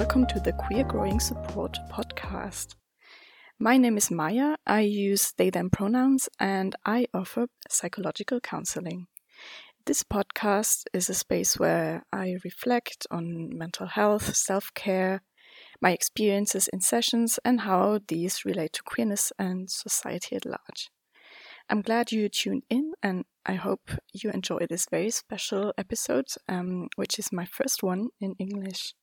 welcome to the Queer Growing Support podcast. My name is Maya. I use they them pronouns and I offer psychological counseling. This podcast is a space where I reflect on mental health, self care, my experiences in sessions, and how these relate to queerness and society at large. I'm glad you tuned in, and I hope you enjoy this very special episode, um, which is my first one in English.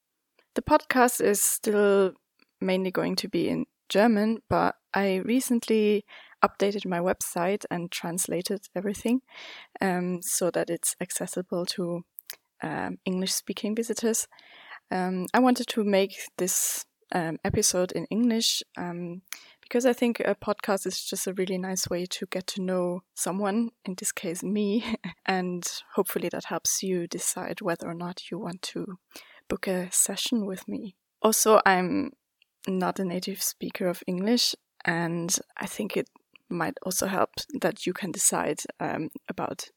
The podcast is still mainly going to be in German, but I recently updated my website and translated everything um, so that it's accessible to um, English speaking visitors. Um, I wanted to make this um, episode in English um, because I think a podcast is just a really nice way to get to know someone, in this case, me, and hopefully that helps you decide whether or not you want to book a session with me. Also, I'm not a native speaker of English, and I think it might also help that you can decide um, about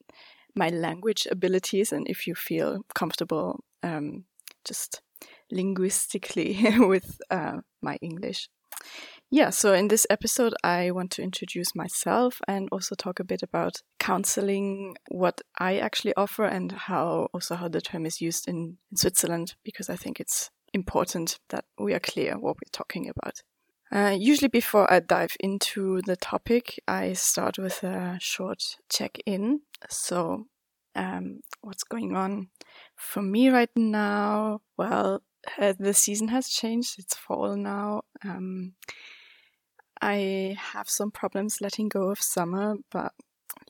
my language abilities and if you feel comfortable um, just linguistically with uh, my English. Yeah, so in this episode, I want to introduce myself and also talk a bit about counseling, what I actually offer, and how also how the term is used in, in Switzerland, because I think it's important that we are clear what we're talking about. Uh, usually, before I dive into the topic, I start with a short check in. So, um, what's going on for me right now? Well, uh, the season has changed. It's fall now. Um, I have some problems letting go of summer, but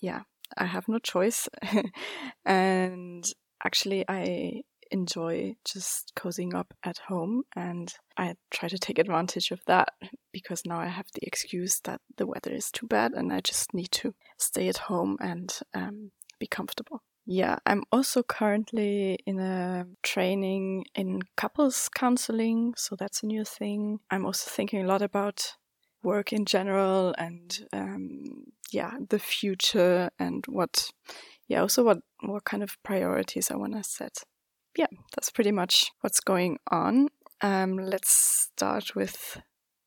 yeah, I have no choice. and actually, I enjoy just cozying up at home and I try to take advantage of that because now I have the excuse that the weather is too bad and I just need to stay at home and um, be comfortable. Yeah, I'm also currently in a training in couples counseling, so that's a new thing. I'm also thinking a lot about work in general and um, yeah, the future and what, yeah, also what what kind of priorities I want to set yeah, that's pretty much what's going on. Um, let's start with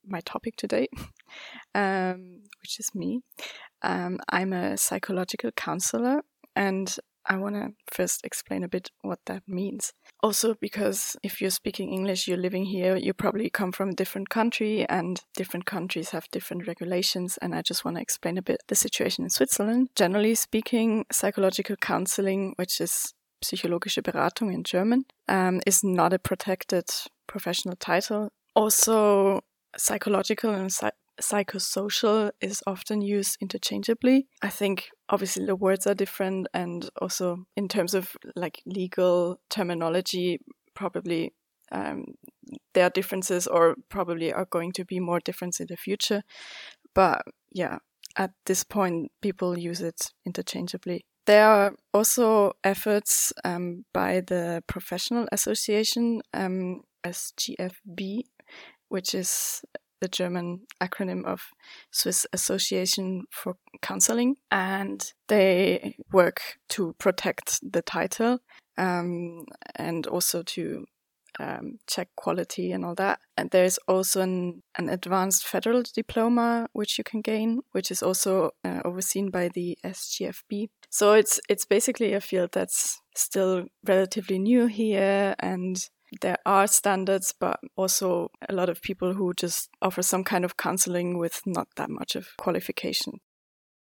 my topic today, um, which is me. Um, I'm a psychological counselor, and I want to first explain a bit what that means. Also, because if you're speaking English, you're living here, you probably come from a different country, and different countries have different regulations. And I just want to explain a bit the situation in Switzerland. Generally speaking, psychological counseling, which is psychologische Beratung in German, um, is not a protected professional title. Also, psychological and psych- psychosocial is often used interchangeably. I think obviously the words are different, and also in terms of like legal terminology, probably um, there are differences, or probably are going to be more difference in the future. But yeah, at this point, people use it interchangeably. There are also efforts um, by the Professional Association, um, SGFB, which is the German acronym of Swiss Association for Counseling, and they work to protect the title um, and also to um, check quality and all that. And there's also an, an advanced federal diploma which you can gain, which is also uh, overseen by the SGFB. So it's it's basically a field that's still relatively new here and there are standards, but also a lot of people who just offer some kind of counseling with not that much of qualification.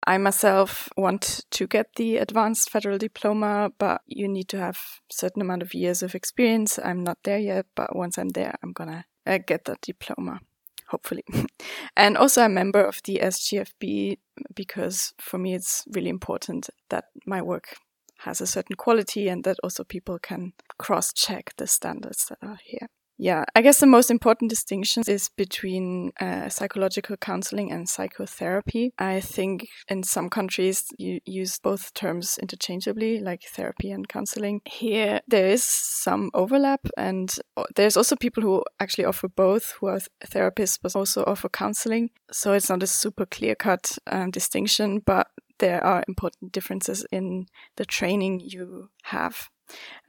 I myself want to get the advanced federal diploma, but you need to have certain amount of years of experience. I'm not there yet, but once I'm there, I'm gonna uh, get that diploma, hopefully. and also a member of the SGFB because for me it's really important that my work has a certain quality and that also people can cross check the standards that are here. Yeah, I guess the most important distinction is between uh, psychological counseling and psychotherapy. I think in some countries you use both terms interchangeably, like therapy and counseling. Here there is some overlap, and uh, there's also people who actually offer both, who are therapists but also offer counseling. So it's not a super clear cut um, distinction, but there are important differences in the training you have.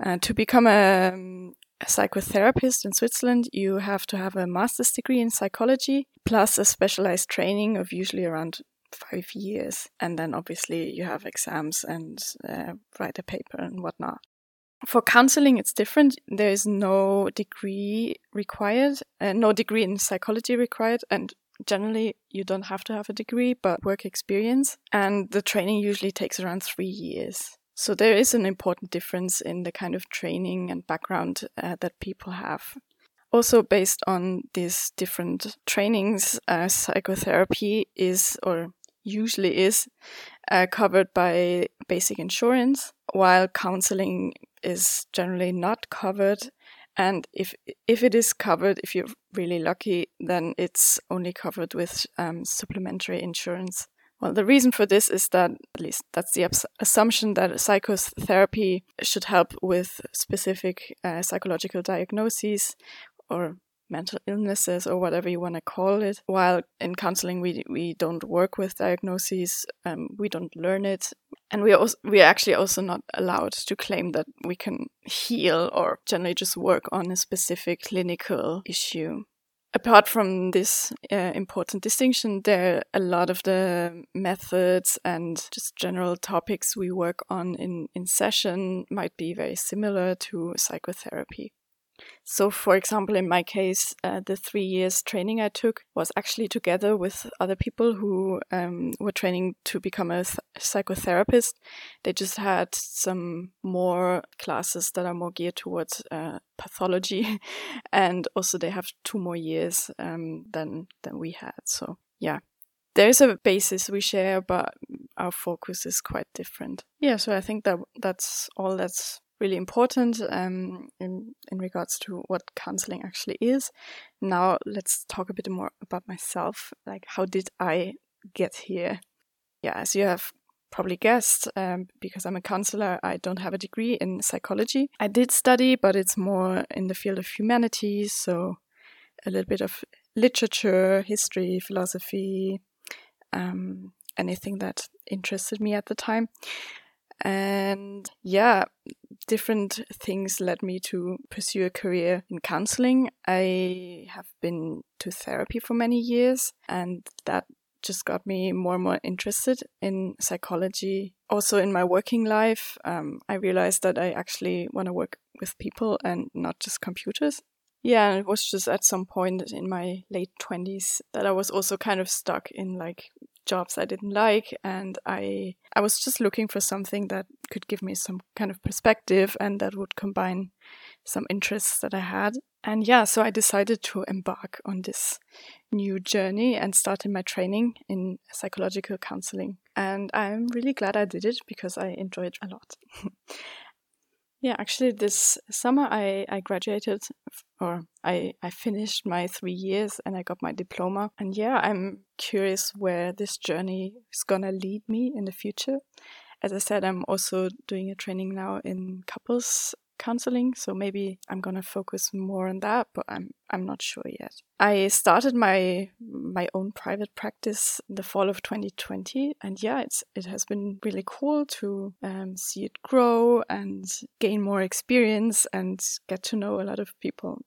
Uh, to become a um, a psychotherapist in Switzerland, you have to have a master's degree in psychology plus a specialized training of usually around five years. And then obviously you have exams and uh, write a paper and whatnot. For counseling, it's different. There is no degree required, uh, no degree in psychology required, and generally you don't have to have a degree, but work experience. And the training usually takes around three years. So there is an important difference in the kind of training and background uh, that people have. Also, based on these different trainings, uh, psychotherapy is or usually is uh, covered by basic insurance, while counseling is generally not covered. And if if it is covered, if you're really lucky, then it's only covered with um, supplementary insurance. Well, the reason for this is that, at least that's the assumption, that psychotherapy should help with specific uh, psychological diagnoses or mental illnesses or whatever you want to call it. While in counseling, we we don't work with diagnoses, um, we don't learn it, and we also we are actually also not allowed to claim that we can heal or generally just work on a specific clinical issue. Apart from this uh, important distinction, there are a lot of the methods and just general topics we work on in, in session might be very similar to psychotherapy. So, for example, in my case, uh, the three years training I took was actually together with other people who um, were training to become a th- psychotherapist. They just had some more classes that are more geared towards uh, pathology, and also they have two more years um, than than we had. So, yeah, there's a basis we share, but our focus is quite different. Yeah, so I think that that's all that's really important um, in in regards to what counseling actually is. Now let's talk a bit more about myself. Like, how did I get here? Yeah, as you have probably guessed, um, because I'm a counselor, I don't have a degree in psychology. I did study, but it's more in the field of humanities, so a little bit of literature, history, philosophy, um, anything that interested me at the time. And yeah, different things led me to pursue a career in counseling. I have been to therapy for many years, and that just got me more and more interested in psychology. Also, in my working life, um, I realized that I actually want to work with people and not just computers. Yeah, and it was just at some point in my late 20s that I was also kind of stuck in like jobs I didn't like and I I was just looking for something that could give me some kind of perspective and that would combine some interests that I had. And yeah, so I decided to embark on this new journey and started my training in psychological counseling. And I'm really glad I did it because I enjoyed it a lot. Yeah, actually, this summer I, I graduated or I, I finished my three years and I got my diploma. And yeah, I'm curious where this journey is gonna lead me in the future. As I said, I'm also doing a training now in couples counseling, so maybe I'm gonna focus more on that, but I'm I'm not sure yet. I started my my own private practice in the fall of 2020, and yeah, it's it has been really cool to um, see it grow and gain more experience and get to know a lot of people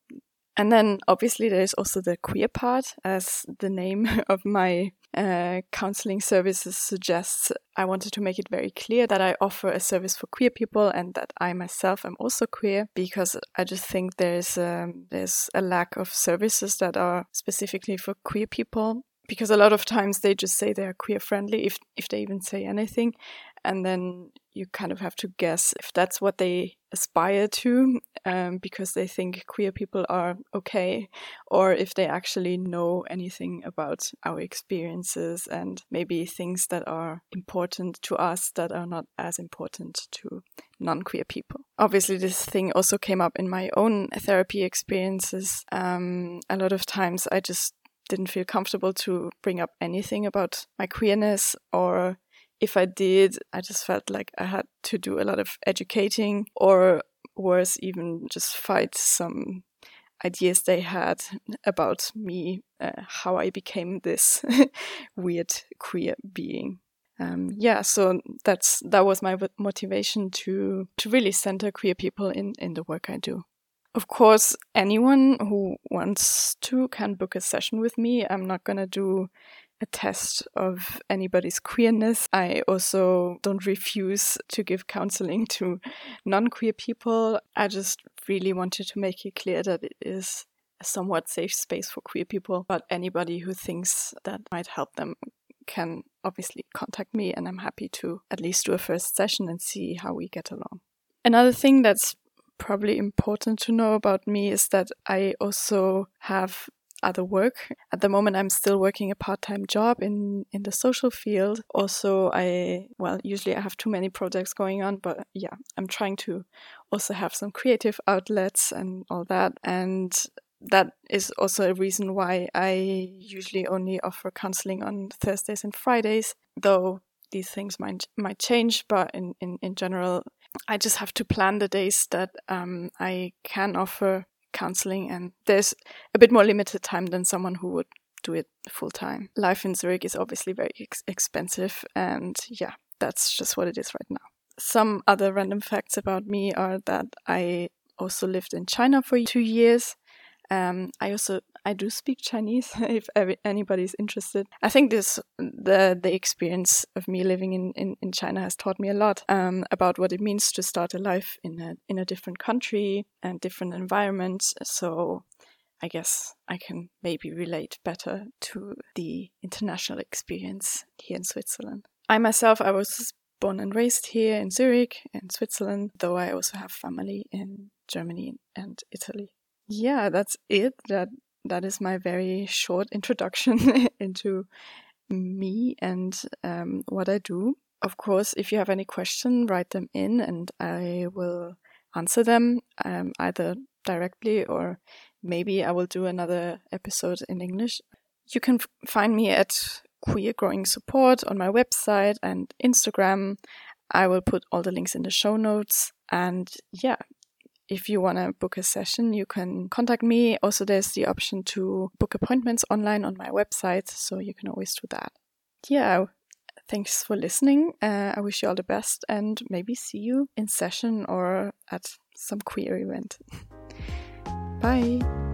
and then obviously there's also the queer part, as the name of my uh, counseling services suggests. I wanted to make it very clear that I offer a service for queer people and that I myself am also queer because I just think there's um, there's a lack of services that are specifically for queer people because a lot of times they just say they're queer friendly if if they even say anything and then you kind of have to guess if that's what they aspire to um, because they think queer people are okay or if they actually know anything about our experiences and maybe things that are important to us that are not as important to non-queer people. Obviously this thing also came up in my own therapy experiences. Um, a lot of times i just didn't feel comfortable to bring up anything about my queerness or if I did, I just felt like I had to do a lot of educating or worse, even just fight some ideas they had about me, uh, how I became this weird queer being. Um, yeah, so that's that was my motivation to to really center queer people in in the work I do. Of course, anyone who wants to can book a session with me. I'm not to do a test of anybody's queerness. I also don't refuse to give counseling to non queer people. I just really wanted to make it clear that it is a somewhat safe space for queer people, but anybody who thinks that might help them can obviously contact me, and I'm happy to at least do a first session and see how we get along. Another thing that's probably important to know about me is that I also have other work. At the moment, I'm still working a part-time job in in the social field. Also, I well, usually I have too many projects going on, but yeah, I'm trying to also have some creative outlets and all that. And that is also a reason why I usually only offer counseling on Thursdays and Fridays, though these things might might change. But in in, in general, I just have to plan the days that um, I can offer counseling, and there's a bit more limited time than someone who would do it full time. Life in Zurich is obviously very ex- expensive, and yeah, that's just what it is right now. Some other random facts about me are that I also lived in China for two years. Um, I also I do speak Chinese if anybody's interested. I think this the the experience of me living in, in, in China has taught me a lot um, about what it means to start a life in a in a different country and different environments. So I guess I can maybe relate better to the international experience here in Switzerland. I myself I was born and raised here in Zurich in Switzerland, though I also have family in Germany and Italy yeah, that's it. That that is my very short introduction into me and um, what I do. Of course, if you have any question, write them in, and I will answer them um, either directly or maybe I will do another episode in English. You can find me at Queer Growing Support on my website and Instagram. I will put all the links in the show notes. And yeah, if you want to book a session, you can contact me. Also, there's the option to book appointments online on my website, so you can always do that. Yeah, thanks for listening. Uh, I wish you all the best and maybe see you in session or at some queer event. Bye.